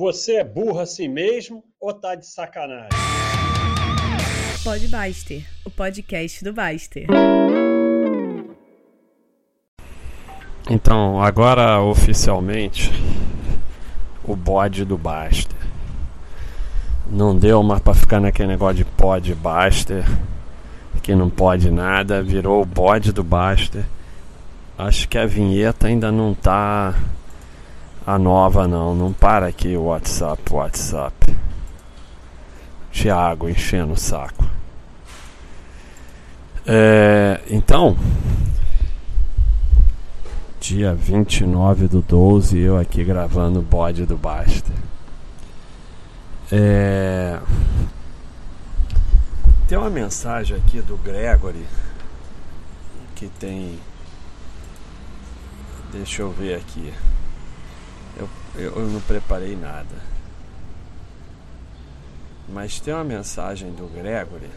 Você é burro assim mesmo ou tá de sacanagem? Pode Baster, o podcast do Baster. Então, agora oficialmente, o bode do Baster. Não deu mais pra ficar naquele negócio de pode Baster, que não pode nada, virou o bode do Baster. Acho que a vinheta ainda não tá a nova não, não para aqui WhatsApp, WhatsApp. Tiago enchendo o saco. É, então, dia 29 do 12, eu aqui gravando o bode do Basta. É, tem uma mensagem aqui do Gregory que tem. Deixa eu ver aqui. Eu, não preparei nada. Mas tem uma mensagem do Gregory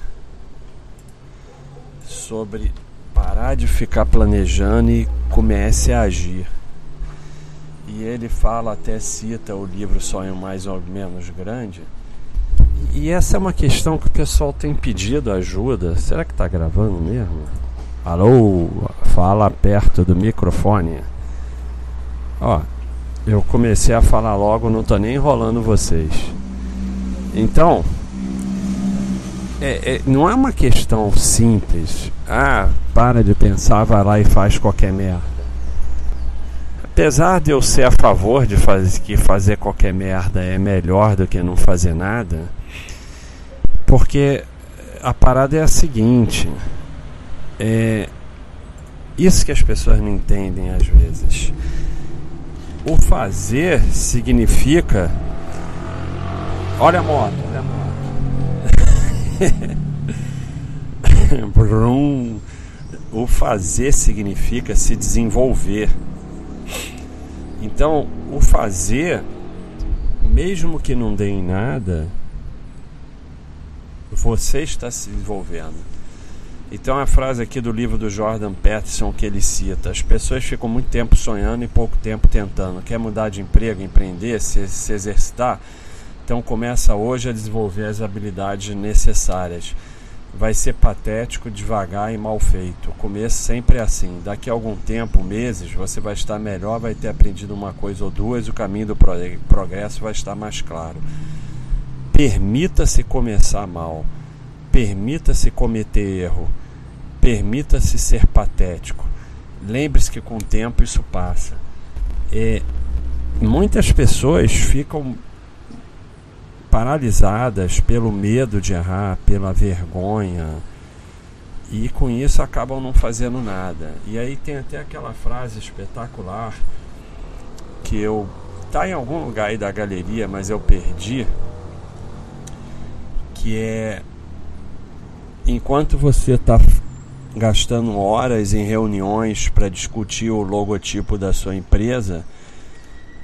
sobre parar de ficar planejando e comece a agir. E ele fala, até cita o livro Sonho Mais ou Menos Grande. E essa é uma questão que o pessoal tem pedido ajuda. Será que está gravando mesmo? Alô, fala perto do microfone. Ó, eu comecei a falar logo, não tô nem enrolando vocês. Então, é, é, não é uma questão simples. Ah, para de pensar, vai lá e faz qualquer merda. Apesar de eu ser a favor de fazer, que fazer qualquer merda é melhor do que não fazer nada, porque a parada é a seguinte: é isso que as pessoas não entendem às vezes. O fazer significa. Olha a moto, olha a moto. o fazer significa se desenvolver. Então, o fazer, mesmo que não dê em nada, você está se desenvolvendo. Então a frase aqui do livro do Jordan Peterson que ele cita: as pessoas ficam muito tempo sonhando e pouco tempo tentando. Quer mudar de emprego, empreender, se, se exercitar? Então começa hoje a desenvolver as habilidades necessárias. Vai ser patético, devagar e mal feito. O começo sempre é assim. Daqui a algum tempo, meses, você vai estar melhor, vai ter aprendido uma coisa ou duas, o caminho do progresso vai estar mais claro. Permita-se começar mal. Permita-se cometer erro Permita-se ser patético. Lembre-se que com o tempo isso passa. É, muitas pessoas ficam paralisadas pelo medo de errar, pela vergonha, e com isso acabam não fazendo nada. E aí tem até aquela frase espetacular que eu tá em algum lugar aí da galeria, mas eu perdi, que é enquanto você está gastando horas em reuniões para discutir o logotipo da sua empresa,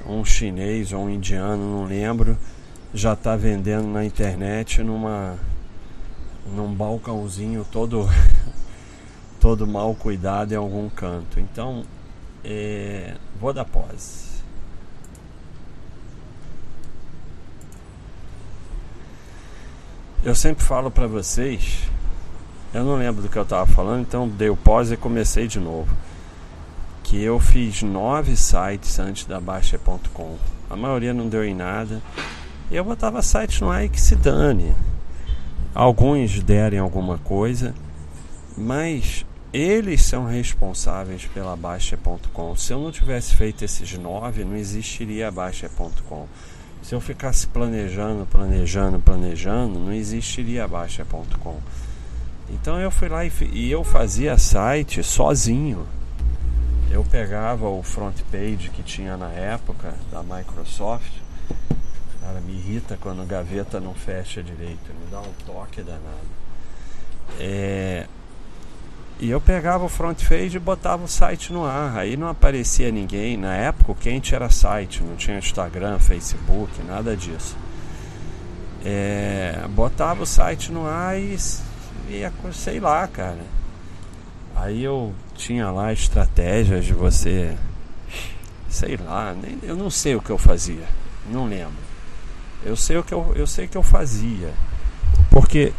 um chinês ou um indiano, não lembro, já está vendendo na internet numa num balcãozinho todo todo mal cuidado em algum canto. Então, é, vou dar pause. Eu sempre falo para vocês eu não lembro do que eu estava falando, então dei o pause e comecei de novo. Que eu fiz nove sites antes da Baixa.com. A maioria não deu em nada. E eu botava site no ar e que se dane. Alguns derem alguma coisa, mas eles são responsáveis pela Baixa.com. Se eu não tivesse feito esses nove, não existiria a Baixa.com. Se eu ficasse planejando, planejando, planejando, não existiria a Baixa.com. Então eu fui lá e, e eu fazia site sozinho. Eu pegava o front page que tinha na época da Microsoft. Cara, me irrita quando a gaveta não fecha direito, me dá um toque danado. É, e eu pegava o front page e botava o site no ar. Aí não aparecia ninguém. Na época o quente era site, não tinha Instagram, Facebook, nada disso. É, botava o site no ar e e sei lá, cara. Aí eu tinha lá estratégias de você, sei lá, nem, eu não sei o que eu fazia, não lembro. Eu sei o que eu, eu sei que eu fazia. Porque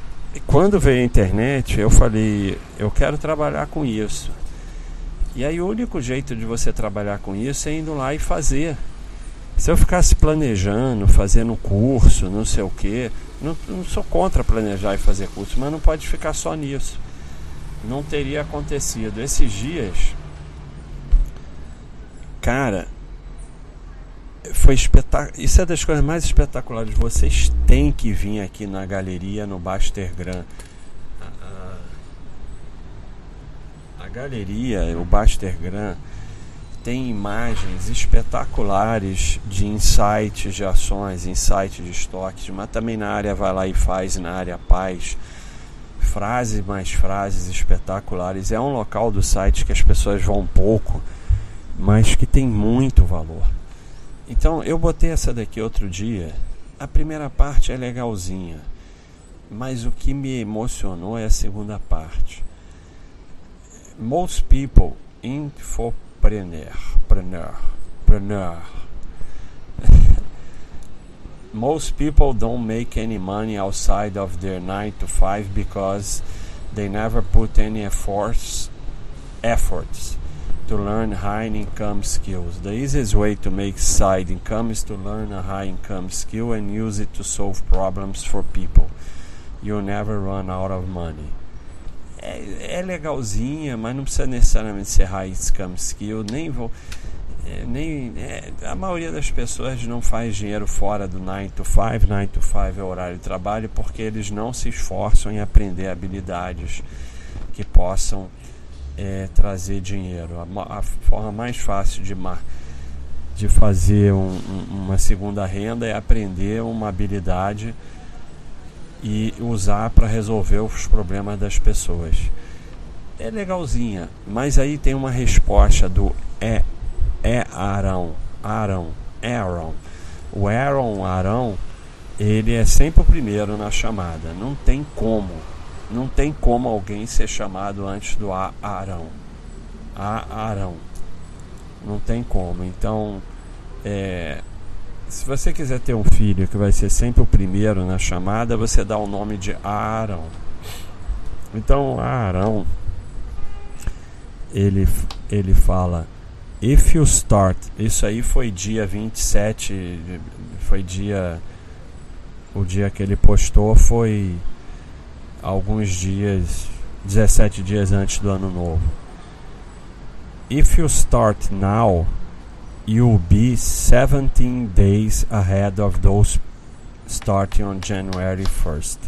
quando veio a internet, eu falei, eu quero trabalhar com isso. E aí o único jeito de você trabalhar com isso é indo lá e fazer. Se eu ficasse planejando, fazendo curso, não sei o que, não, não sou contra planejar e fazer curso, mas não pode ficar só nisso. Não teria acontecido. Esses dias, cara, foi espetacular. Isso é das coisas mais espetaculares. Vocês têm que vir aqui na galeria no Baster Gran. A, a, a galeria, o Baster Gran, tem imagens espetaculares de insights de ações, insights de estoques, mas também na área vai lá e faz, na área paz. Frases mais frases espetaculares. É um local do site que as pessoas vão pouco, mas que tem muito valor. Então eu botei essa daqui outro dia. A primeira parte é legalzinha, mas o que me emocionou é a segunda parte. Most people infopreneur, preneur, preneur. preneur. Most people don't make any money outside of their 9 to 5 because they never put any efforts efforts to learn high income skills. The easiest way to make side income is to learn a high income skill and use it to solve problems for people. You'll never run out of money. É, é legalzinha, mas não precisa necessariamente ser high income skill. Nem vou. É, nem, é, a maioria das pessoas não faz dinheiro fora do 9 to 5. 9 to 5 é horário de trabalho porque eles não se esforçam em aprender habilidades que possam é, trazer dinheiro. A, a, forma mais fácil de, de fazer um, um, uma segunda renda é aprender uma habilidade e usar para resolver os problemas das pessoas. É legalzinha, mas aí tem uma resposta do é, é Arão, Arão, Aaron. O Aaron, Arão, ele é sempre o primeiro na chamada, não tem como não tem como alguém ser chamado antes do Arão. Arão. Não tem como. Então, é, se você quiser ter um filho que vai ser sempre o primeiro na chamada, você dá o nome de Arão. Então, Arão, ele, ele fala: If you start. Isso aí foi dia 27, foi dia. O dia que ele postou foi alguns dias, 17 dias antes do ano novo. If you start now, you'll be 17 days ahead of those starting on January 1st.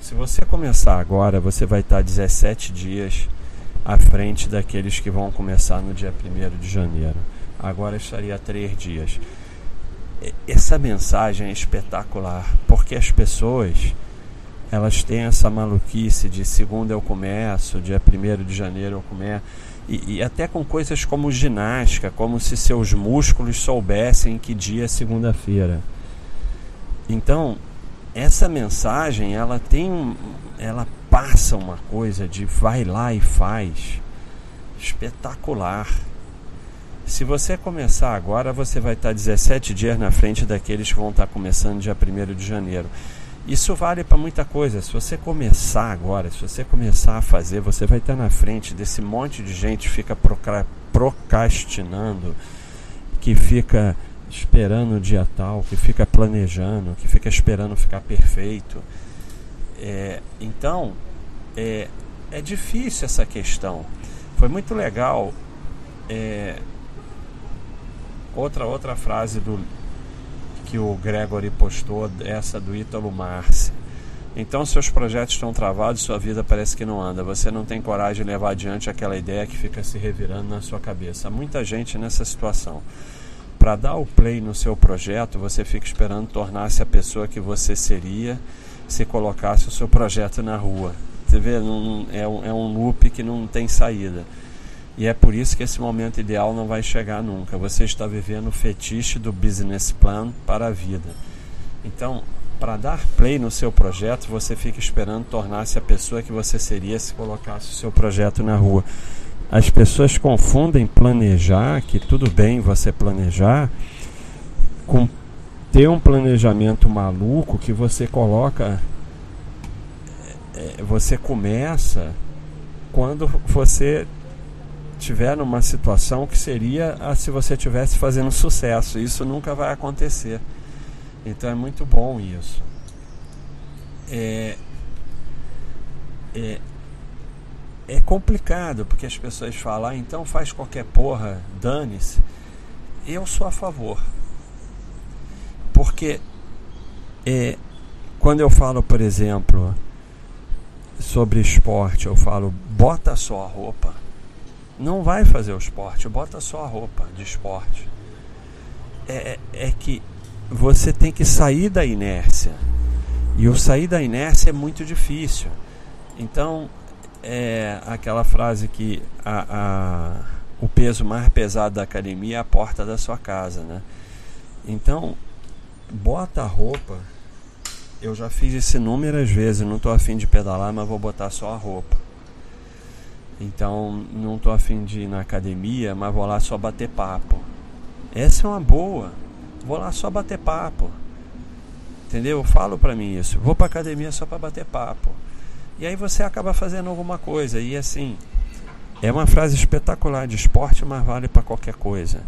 Se você começar agora, você vai estar 17 dias à frente daqueles que vão começar no dia 1 de janeiro. Agora estaria 3 dias. Essa mensagem é espetacular, porque as pessoas elas têm essa maluquice de segunda eu começo, dia 1 de janeiro eu começo. E, e, até com coisas como ginástica, como se seus músculos soubessem que dia é segunda-feira. Então, essa mensagem, ela tem ela passa uma coisa de vai lá e faz espetacular. Se você começar agora, você vai estar 17 dias na frente daqueles que vão estar começando dia 1 de janeiro. Isso vale para muita coisa. Se você começar agora, se você começar a fazer, você vai estar na frente desse monte de gente que fica procrastinando, que fica esperando o dia tal, que fica planejando, que fica esperando ficar perfeito. É, então, é, é difícil essa questão. Foi muito legal. É, outra outra frase do que o Gregory postou, essa do Ítalo Marci. Então seus projetos estão travados, sua vida parece que não anda. Você não tem coragem de levar adiante aquela ideia que fica se revirando na sua cabeça. Muita gente nessa situação. Para dar o play no seu projeto, você fica esperando tornar-se a pessoa que você seria se colocasse o seu projeto na rua. Você vê, é, é um loop que não tem saída. E é por isso que esse momento ideal não vai chegar nunca. Você está vivendo o fetiche do business plan para a vida. Então, para dar play no seu projeto, você fica esperando tornar-se a pessoa que você seria se colocasse o seu projeto na rua. As pessoas confundem planejar, que tudo bem você planejar, com ter um planejamento maluco que você coloca. É, você começa quando você tiver numa situação que seria a se você estivesse fazendo sucesso. Isso nunca vai acontecer. Então é muito bom isso. É, é, é complicado porque as pessoas falam, ah, então faz qualquer porra, dane-se. Eu sou a favor. Porque é, quando eu falo, por exemplo, sobre esporte, eu falo, bota só a roupa. Não vai fazer o esporte, bota só a roupa de esporte. É, é que você tem que sair da inércia. E o sair da inércia é muito difícil. Então, é aquela frase que a, a, o peso mais pesado da academia é a porta da sua casa, né? Então, bota a roupa. Eu já fiz isso inúmeras vezes, não estou afim de pedalar, mas vou botar só a roupa. Então, não estou afim de ir na academia, mas vou lá só bater papo. Essa é uma boa. Vou lá só bater papo. Entendeu? Eu falo para mim isso. Vou para academia só para bater papo. E aí você acaba fazendo alguma coisa. E assim, é uma frase espetacular de esporte, mas vale para qualquer coisa.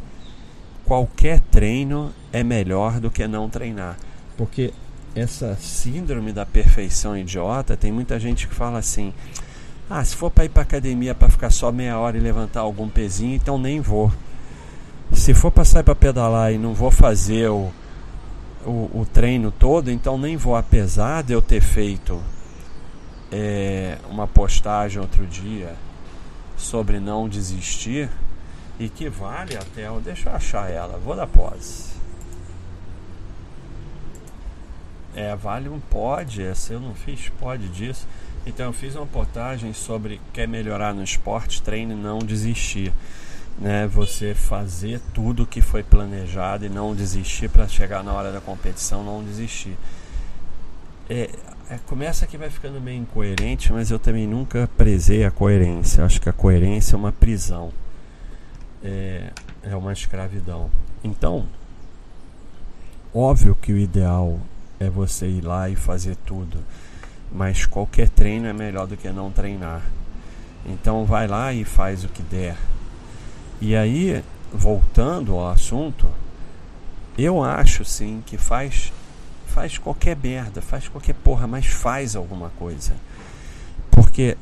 Qualquer treino é melhor do que não treinar. Porque essa síndrome da perfeição idiota, tem muita gente que fala assim: "Ah, se for para ir para academia para ficar só meia hora e levantar algum pezinho, então nem vou. Se for para sair para pedalar e não vou fazer o, o, o treino todo, então nem vou apesar de eu ter feito é, uma postagem outro dia sobre não desistir e que vale até. Deixa eu achar ela, vou dar pause. É, vale um pod, essa eu não fiz pod disso. Então eu fiz uma postagem sobre quer melhorar no esporte, treine não desistir. Né, você fazer tudo que foi planejado e não desistir para chegar na hora da competição, não desistir. É, é, começa que vai ficando meio incoerente, mas eu também nunca prezei a coerência. Acho que a coerência é uma prisão, é, é uma escravidão. Então, óbvio que o ideal é você ir lá e fazer tudo, mas qualquer treino é melhor do que não treinar. Então, vai lá e faz o que der. E aí, voltando ao assunto, eu acho sim que faz faz qualquer merda, faz qualquer porra, mas faz alguma coisa. Porque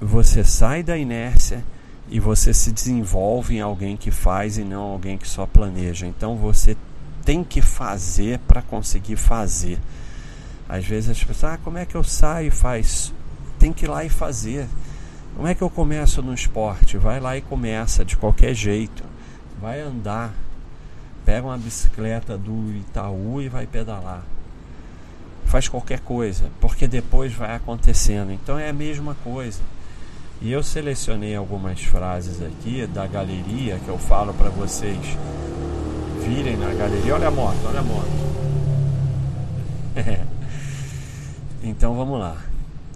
você sai da inércia e você se desenvolve em alguém que faz e não alguém que só planeja. Então você tem que fazer para conseguir fazer. Às vezes as pessoas, ah, como é que eu saio e faz? Tem que ir lá e fazer. Como é que eu começo no esporte? Vai lá e começa de qualquer jeito. Vai andar, pega uma bicicleta do Itaú e vai pedalar. Faz qualquer coisa, porque depois vai acontecendo. Então é a mesma coisa. E eu selecionei algumas frases aqui da galeria que eu falo para vocês virem na galeria. Olha a moto, olha a moto. então vamos lá.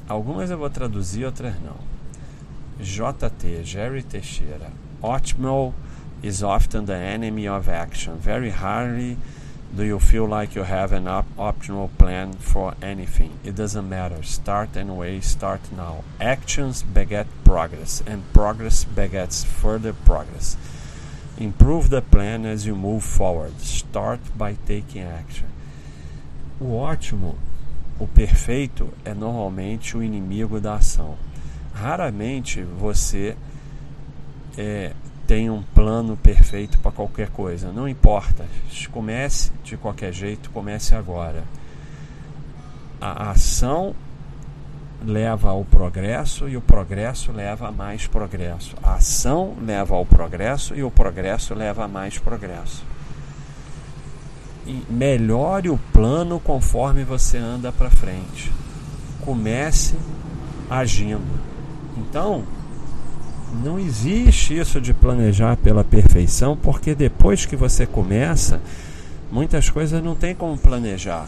Algumas eu vou traduzir, outras não. JT, Jerry Teixeira. Ótimo is often the enemy of action. Very rarely do you feel like you have an op- optimal plan for anything. It doesn't matter. Start anyway, start now. Actions beget progress, and progress begets further progress. Improve the plan as you move forward. Start by taking action. O ótimo, o perfeito, é normalmente o inimigo da ação. Raramente você é, tem um plano perfeito para qualquer coisa. Não importa. Comece de qualquer jeito, comece agora. A ação leva ao progresso e o progresso leva a mais progresso. A ação leva ao progresso e o progresso leva a mais progresso. Melhore o plano conforme você anda para frente. Comece agindo. Então, não existe isso de planejar pela perfeição, porque depois que você começa, muitas coisas não tem como planejar.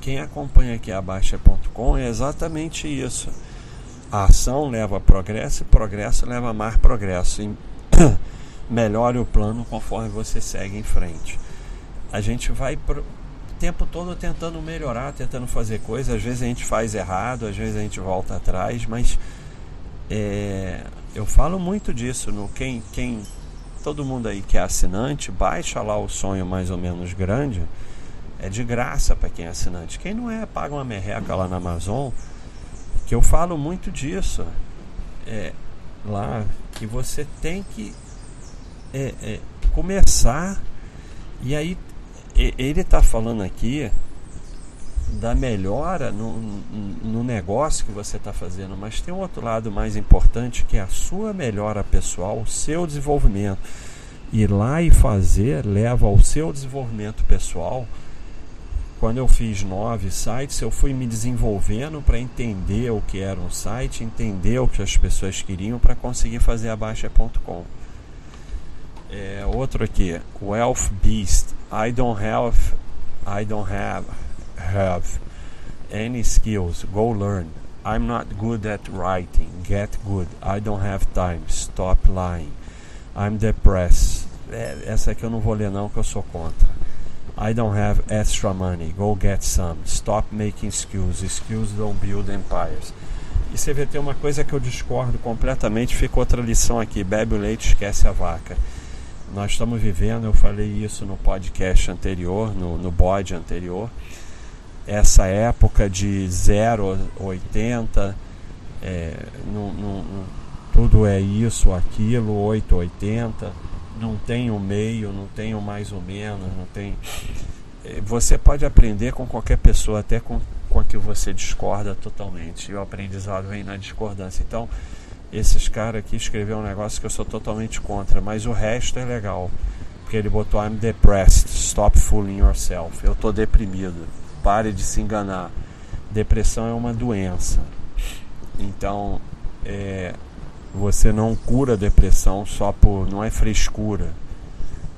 Quem acompanha aqui a Baixa.com é exatamente isso. A ação leva a progresso e progresso leva a mais progresso. E melhore o plano conforme você segue em frente. a gente vai pro, tempo todo tentando melhorar, tentando fazer coisas. Às vezes a gente faz errado, às vezes a gente volta atrás, mas é, eu falo muito disso. No quem, quem todo mundo aí que é assinante, baixa lá o sonho mais ou menos grande. É de graça para quem é assinante. Quem não é, paga uma merreca lá na Amazon. Que eu falo muito disso. É, lá que você tem que é, é, começar. E aí ele está falando aqui da melhora no, no negócio que você está fazendo, mas tem um outro lado mais importante que é a sua melhora pessoal, o seu desenvolvimento. Ir lá e fazer leva ao seu desenvolvimento pessoal. Quando eu fiz nove sites, eu fui me desenvolvendo para entender o que era um site, entender o que as pessoas queriam para conseguir fazer a Baixa.com. É, outro aqui, Wealth Beast. I don't have, I don't have have any skills, go learn. I'm not good at writing, get good. I don't have time, stop lying. I'm depressed. É, essa aqui eu não vou ler não, que eu sou contra. I don't have extra money, go get some. Stop making skills, skills don't build empires. E você vê, tem uma coisa que eu discordo completamente, fica outra lição aqui, bebe o leite, esquece a vaca. Nós estamos vivendo, eu falei isso no podcast anterior, no, no bode anterior, essa época de 0 a 80, é, tudo é isso, aquilo, 8, 80, não tem o meio, não tem o mais ou menos, não tem. É, você pode aprender com qualquer pessoa, até com, com a que você discorda totalmente. E o aprendizado vem na discordância. Então, esses caras aqui escreveram um negócio que eu sou totalmente contra, mas o resto é legal. Porque ele botou I'm depressed, stop fooling yourself. Eu tô deprimido pare de se enganar. Depressão é uma doença. Então, é, você não cura a depressão só por. não é frescura.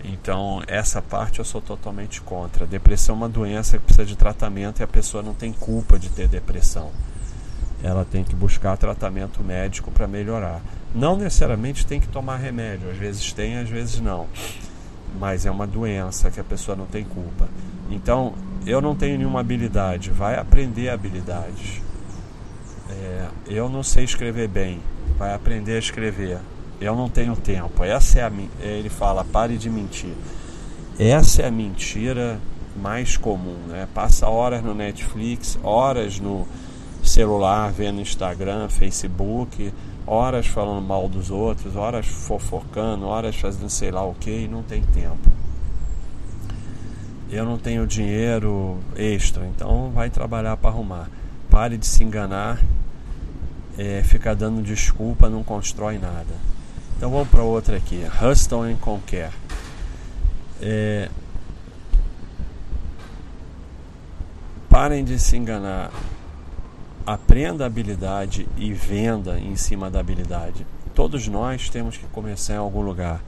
Então, essa parte eu sou totalmente contra. Depressão é uma doença que precisa de tratamento e a pessoa não tem culpa de ter depressão. Ela tem que buscar tratamento médico para melhorar. Não necessariamente tem que tomar remédio, às vezes tem, às vezes não. Mas é uma doença que a pessoa não tem culpa. Então, eu não tenho nenhuma habilidade, vai aprender habilidades. É, eu não sei escrever bem, vai aprender a escrever. Eu não tenho tempo. Essa é a ele fala, pare de mentir. Essa é a mentira mais comum, né? Passa horas no Netflix, horas no celular vendo Instagram, Facebook, horas falando mal dos outros, horas fofocando, horas fazendo sei lá o que e não tem tempo eu não tenho dinheiro extra, então vai trabalhar para arrumar. Pare de se enganar, é, dando desculpa não constrói nada. Então vamos para outra aqui, Hustle and Conquer. É, parem de se enganar. Aprenda habilidade e venda em cima da habilidade. Todos nós temos que começar em algum lugar.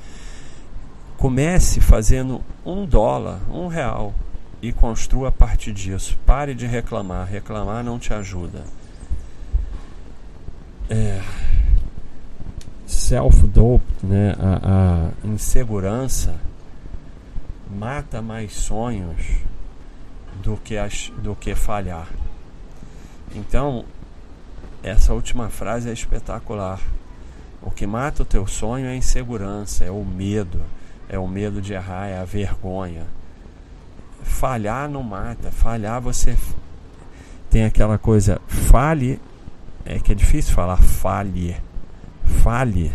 Comece fazendo um dólar, um real e construa a partir disso. Pare de reclamar. Reclamar não te ajuda. É, Self-dope, né? A, a insegurança mata mais sonhos do que, as, do que falhar. Então, essa última frase é espetacular. O que mata o teu sonho é a insegurança, é o medo é o medo de errar, é a vergonha. Falhar não mata, falhar você tem aquela coisa, fale, é que é difícil falar falhe, fale,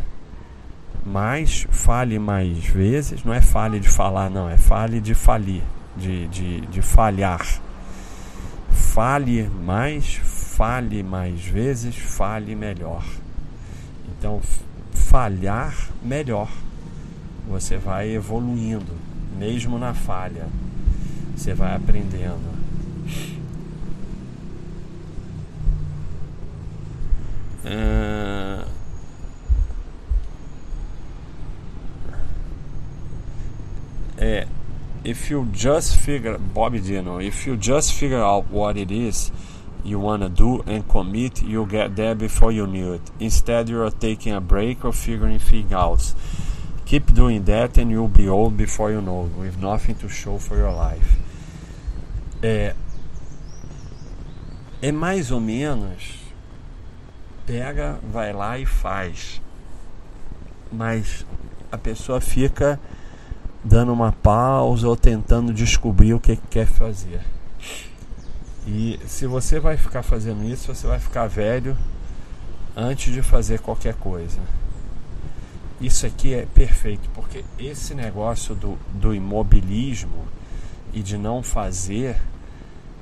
mas fale mais vezes, não é fale de falar, não, é fale de falir, de, de, de falhar. Fale mais, fale mais vezes, fale melhor. Então, falhar melhor você vai evoluindo, mesmo na falha. Você vai aprendendo. Uh, é, if you just figure Bob Dylan, if you just figure out what it is you wanna do and commit, you'll get there before you knew it. Instead, you're taking a break or figuring things out Keep doing that and you'll be old before you know, with nothing to show for your life. É, é mais ou menos pega, vai lá e faz. Mas a pessoa fica dando uma pausa ou tentando descobrir o que quer fazer. E se você vai ficar fazendo isso, você vai ficar velho antes de fazer qualquer coisa. Isso aqui é perfeito, porque esse negócio do, do imobilismo e de não fazer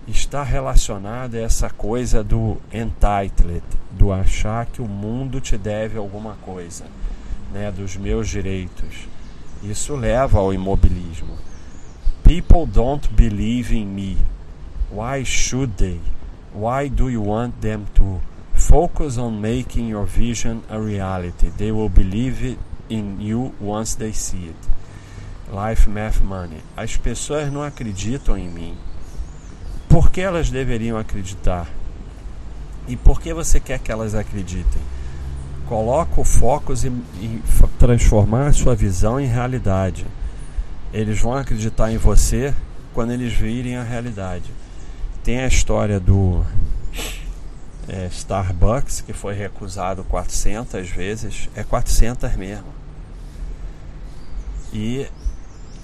está relacionado a essa coisa do entitled, do achar que o mundo te deve alguma coisa, né, dos meus direitos. Isso leva ao imobilismo. People don't believe in me. Why should they? Why do you want them to? Focus on making your vision a reality. They will believe in you once they see it. Life, Math, Money. As pessoas não acreditam em mim. Por que elas deveriam acreditar? E por que você quer que elas acreditem? Coloca o foco em, transformar a sua visão em realidade. Eles vão acreditar em você quando eles virem a realidade. Tem a história do é, Starbucks, que foi recusado 400 vezes, é 400 mesmo. E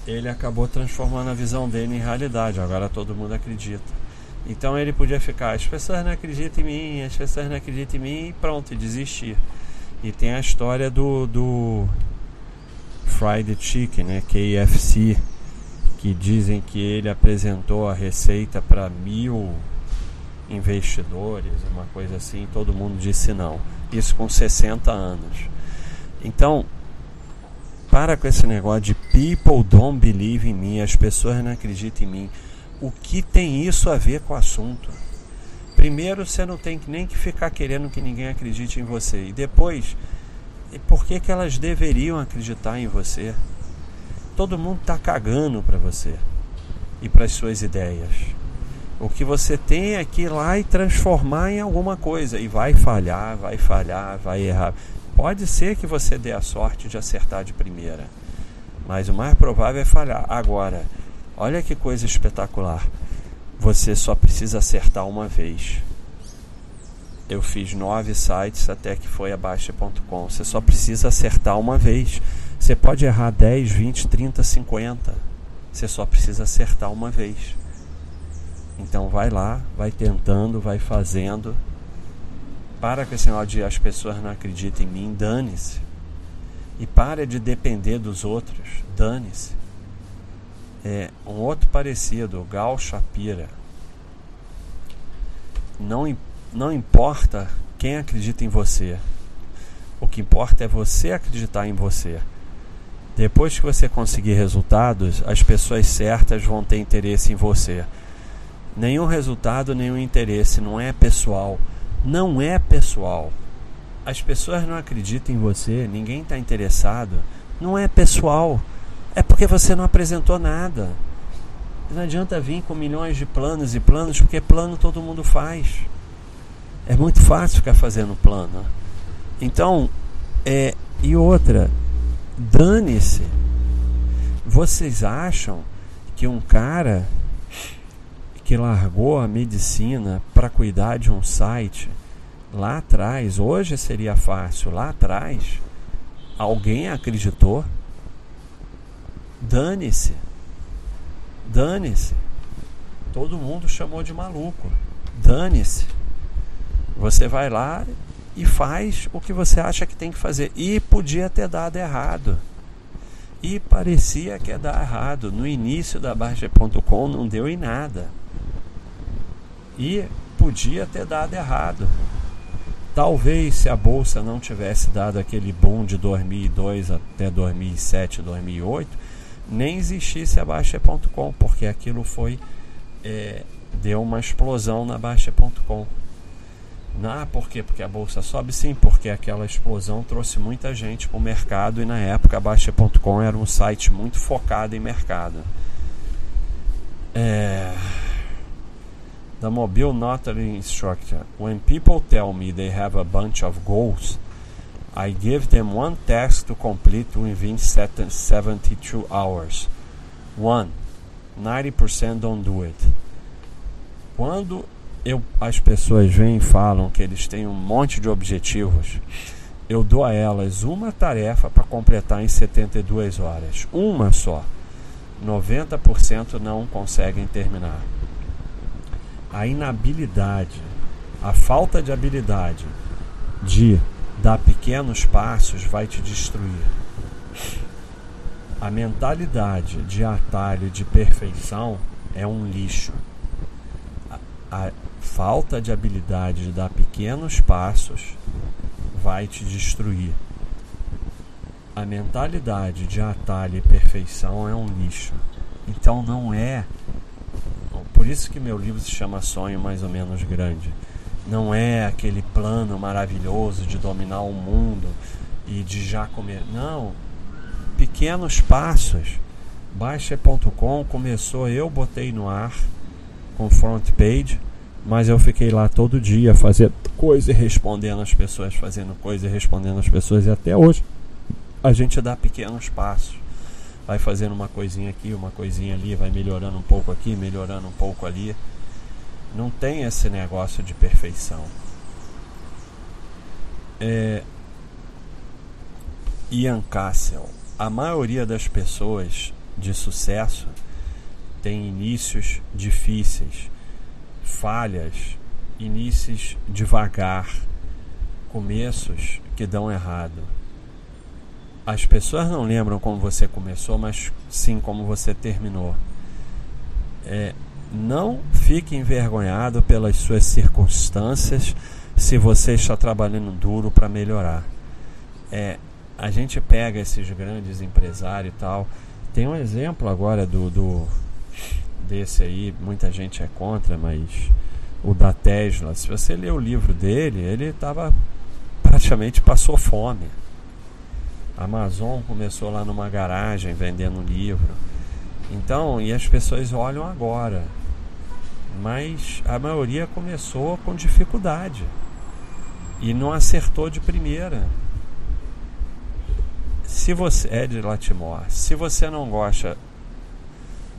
ele acabou transformando a visão dele em realidade, agora todo mundo acredita. Então ele podia ficar, as pessoas não acreditam em mim, as pessoas não acreditam em mim, e pronto, e desistir. E tem a história do, do Fried Chicken, né, KFC, que dizem que ele apresentou a receita para mil investidores, uma coisa assim, todo mundo disse não. Isso com 60 anos. Então, para com esse negócio de people don't believe in me, as pessoas não acreditam em mim. O que tem isso a ver com o assunto? Primeiro, você não tem nem que ficar querendo que ninguém acredite em você. E depois, por que, que elas deveriam acreditar em você? Todo mundo está cagando para você e para as suas ideias. O que você tem é que ir lá e transformar em alguma coisa. E vai falhar, vai falhar, vai errar. Pode ser que você dê a sorte de acertar de primeira. Mas o mais provável é falhar. Agora, olha que coisa espetacular. Você só precisa acertar uma vez. Eu fiz nove sites até que foi a Baixa.com. Você só precisa acertar uma vez. Você pode errar 10, 20, 30, 50. Você só precisa acertar uma vez. Então vai lá, vai tentando, vai fazendo. Para com esse negócio de as pessoas não acreditam em mim, dane-se. E para de depender dos outros, dane-se. É, um outro parecido, Gal Shapira. Não, não importa quem acredita em você. O que importa é você acreditar em você. Depois que você conseguir resultados, as pessoas certas vão ter interesse em você. Nenhum resultado, nenhum interesse, não é pessoal. Não é pessoal. As pessoas não acreditam em você, ninguém está interessado. Não é pessoal. É porque você não apresentou nada. Não adianta vir com milhões de planos e planos, porque plano todo mundo faz. É muito fácil ficar fazendo plano. Então, é, e outra, dane-se. Vocês acham que um cara que largou a medicina para cuidar de um site lá atrás, hoje seria fácil, lá atrás, alguém acreditou? Dane-se. Dane-se. Todo mundo chamou de maluco. Dane-se. Você vai lá e faz o que você acha que tem que fazer. E podia ter dado errado. E parecia que ia dar errado. No início da Baixa.com não deu em nada. E podia ter dado errado. Talvez se a bolsa não tivesse dado aquele boom de 2002 até 2007, 2008, nem existisse a Baixa.com, porque aquilo foi é, deu uma explosão na Baixa.com. Ah, por quê? Porque a bolsa sobe? Sim, porque aquela explosão trouxe muita gente para o mercado e na época a Baixa.com era um site muito focado em mercado. É... The Mobile Notary Instructor. When people tell me they have a bunch of goals, I give them one task to complete within 72 hours. One. 90% don't do it. Quando eu, as pessoas vêm e falam que eles têm um monte de objetivos, eu dou a elas uma tarefa para completar em 72 horas. Uma só. 90% não conseguem terminar. A inabilidade, a falta de habilidade de dar pequenos passos vai te destruir. A mentalidade de atalho de perfeição é um lixo. A, a falta de habilidade de dar pequenos passos vai te destruir. A mentalidade de atalho e perfeição é um lixo. Então não é. Por isso que meu livro se chama Sonho Mais ou Menos Grande. Não é aquele plano maravilhoso de dominar o mundo e de já comer. Não. Pequenos passos. Baixa.com começou, eu botei no ar com front page, mas eu fiquei lá todo dia fazendo coisa e respondendo as pessoas, fazendo coisa e respondendo as pessoas, e até hoje a gente dá pequenos passos. Vai fazendo uma coisinha aqui, uma coisinha ali, vai melhorando um pouco aqui, melhorando um pouco ali. Não tem esse negócio de perfeição. É... Ian Cassel. A maioria das pessoas de sucesso tem inícios difíceis, falhas, inícios devagar, começos que dão errado. As pessoas não lembram como você começou, mas sim como você terminou. É, não fique envergonhado pelas suas circunstâncias se você está trabalhando duro para melhorar. É, a gente pega esses grandes empresários e tal. Tem um exemplo agora do, do desse aí, muita gente é contra, mas o da Tesla, se você ler o livro dele, ele estava praticamente passou fome. A Amazon começou lá numa garagem vendendo livro. Então, e as pessoas olham agora mas a maioria começou com dificuldade e não acertou de primeira. Se você é de Latimore, se você não gosta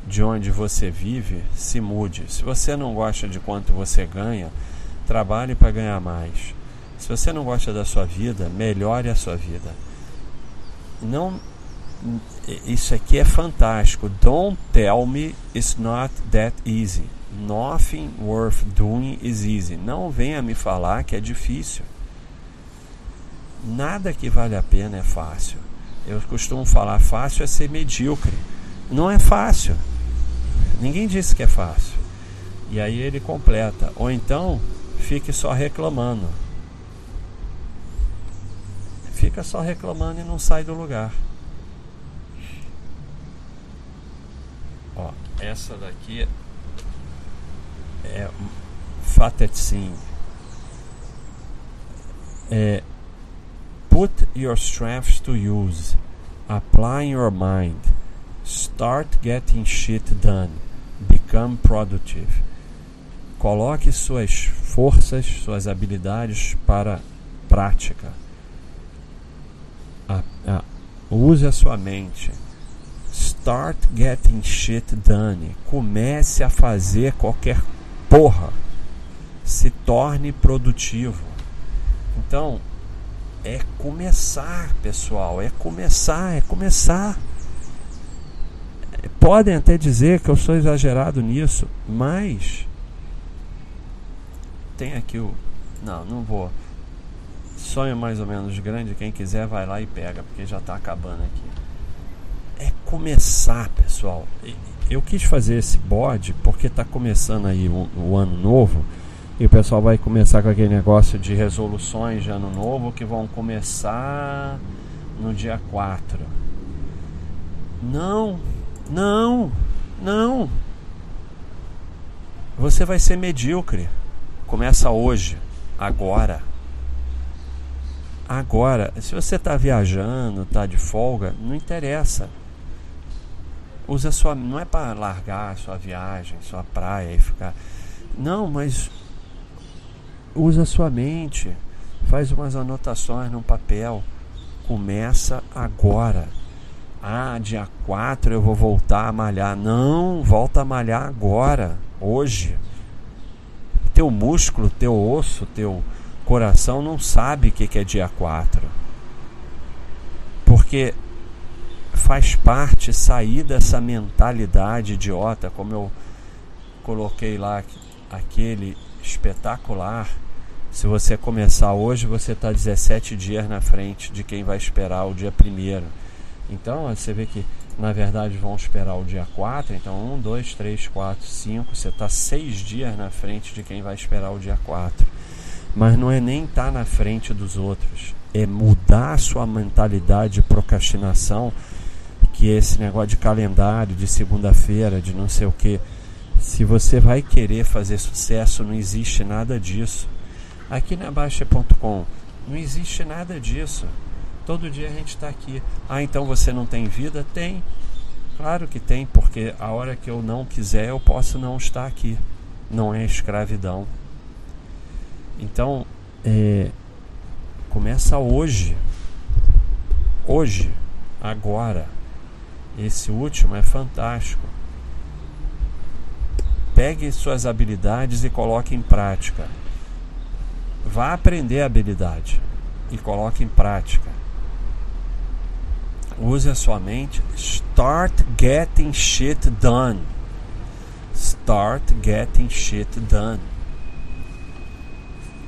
de onde você vive, se mude. Se você não gosta de quanto você ganha, trabalhe para ganhar mais. Se você não gosta da sua vida, melhore a sua vida. Não isso aqui é fantástico. Don't tell me it's not that easy. Nothing worth doing is easy. Não venha me falar que é difícil. Nada que vale a pena é fácil. Eu costumo falar fácil é ser medíocre. Não é fácil. Ninguém disse que é fácil. E aí ele completa. Ou então, fique só reclamando. Fica só reclamando e não sai do lugar. Ó, essa daqui é, Fatetsin. É, put your strengths to use. Apply your mind. Start getting shit done. Become productive. Coloque suas forças, suas habilidades para prática. A, a, use a sua mente. Start getting shit done. Comece a fazer qualquer porra, se torne produtivo. Então, é começar, pessoal, é começar, é começar. Podem até dizer que eu sou exagerado nisso, mas tem aqui o não, não vou. Sonho mais ou menos grande, quem quiser vai lá e pega, porque já está acabando aqui. É começar, pessoal eu quis fazer esse bode porque está começando aí o, o, ano novo e o pessoal vai começar com aquele negócio de resoluções de ano novo que vão começar no dia 4. Não, não, não. Você vai ser medíocre. Começa hoje, agora. Agora, se você está viajando, está de folga, não interessa usa sua. Não é para largar a sua viagem, sua praia e ficar. Não, mas usa sua mente. Faz umas anotações num papel. Começa agora. Ah, dia 4 eu vou voltar a malhar. Não, volta a malhar agora, hoje. Teu músculo, teu osso, teu coração não sabe o que é dia 4. Porque faz parte sair dessa mentalidade idiota, como eu coloquei lá aquele espetacular. Se você começar hoje, você está 17 dias na frente de quem vai esperar o dia primeiro. Então você vê que na verdade vão esperar o dia 4. Então 1, 2, 3, 4, 5. Você está 6 dias na frente de quem vai esperar o dia 4. Mas não é nem estar tá na frente dos outros, é mudar a sua mentalidade de procrastinação, esse negócio de calendário, de segunda-feira, de não sei o que. Se você vai querer fazer sucesso, não existe nada disso. Aqui na Baixa.com não existe nada disso. Todo dia a gente está aqui. Ah, então você não tem vida? Tem. Claro que tem, porque a hora que eu não quiser, eu posso não estar aqui. Não é escravidão. Então, é, começa hoje. Hoje, agora. Esse último é fantástico. Pegue suas habilidades e coloque em prática. Vá aprender a habilidade e coloque em prática. Use a sua mente. Start getting shit done. Start getting shit done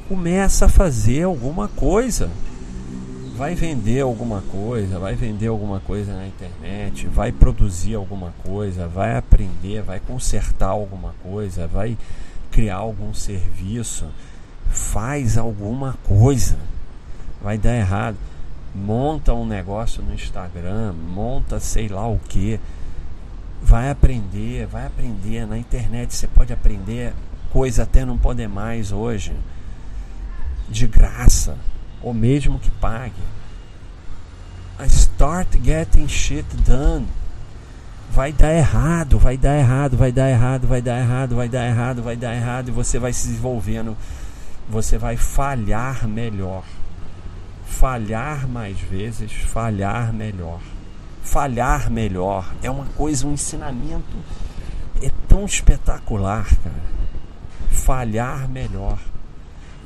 começa a fazer alguma coisa. Vai vender alguma coisa, vai vender alguma coisa na internet, vai produzir alguma coisa, vai aprender, vai consertar alguma coisa, vai criar algum serviço, faz alguma coisa. Vai dar errado. Monta um negócio no Instagram, monta sei lá o que. Vai aprender, vai aprender. Na internet você pode aprender coisa até não poder mais hoje de graça, ou mesmo que pague. I start getting shit done. Vai dar errado, vai dar errado, vai dar errado, vai dar errado, vai dar errado, vai dar errado, e você vai se desenvolvendo, você vai falhar melhor. Falhar mais vezes, falhar melhor. Falhar melhor é uma coisa, um ensinamento é tão espetacular, cara. Falhar melhor.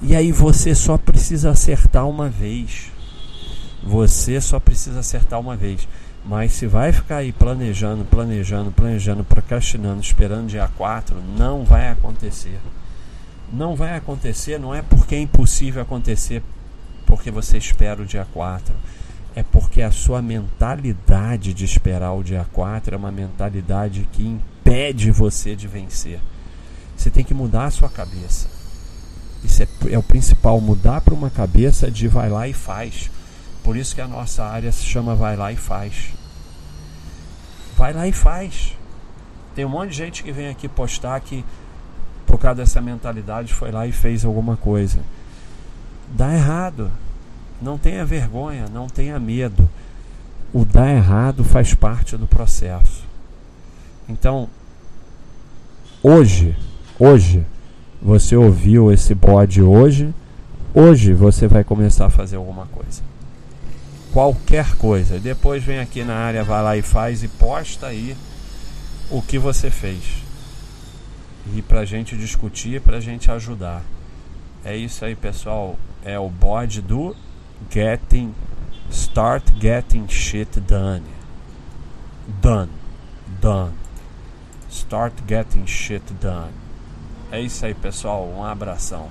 E aí você só precisa acertar uma vez. Você só precisa acertar uma vez. Mas se vai ficar aí planejando, planejando, planejando, procrastinando, esperando dia 4, não vai acontecer. Não vai acontecer, não é porque é impossível acontecer porque você espera o dia 4. É porque a sua mentalidade de esperar o dia 4 é uma mentalidade que impede você de vencer. Você tem que mudar a sua cabeça. Isso é, é o principal, mudar para uma cabeça de vai lá e faz. Por isso que a nossa área se chama vai lá e faz. Vai lá e faz. Tem um monte de gente que vem aqui postar que por causa dessa mentalidade foi lá e fez alguma coisa. Dá errado. Não tenha vergonha, não tenha medo. O dar errado faz parte do processo. Então, hoje, hoje, você ouviu esse bode hoje, hoje você vai começar a fazer alguma coisa. Qualquer coisa. Depois vem aqui na área, vai lá e faz e posta aí o que você fez. E pra gente discutir, pra gente ajudar. É isso aí, pessoal. É o bode do Getting Start Getting Shit Done. Done. Done. Start Getting Shit Done. É isso aí, pessoal. Um abração.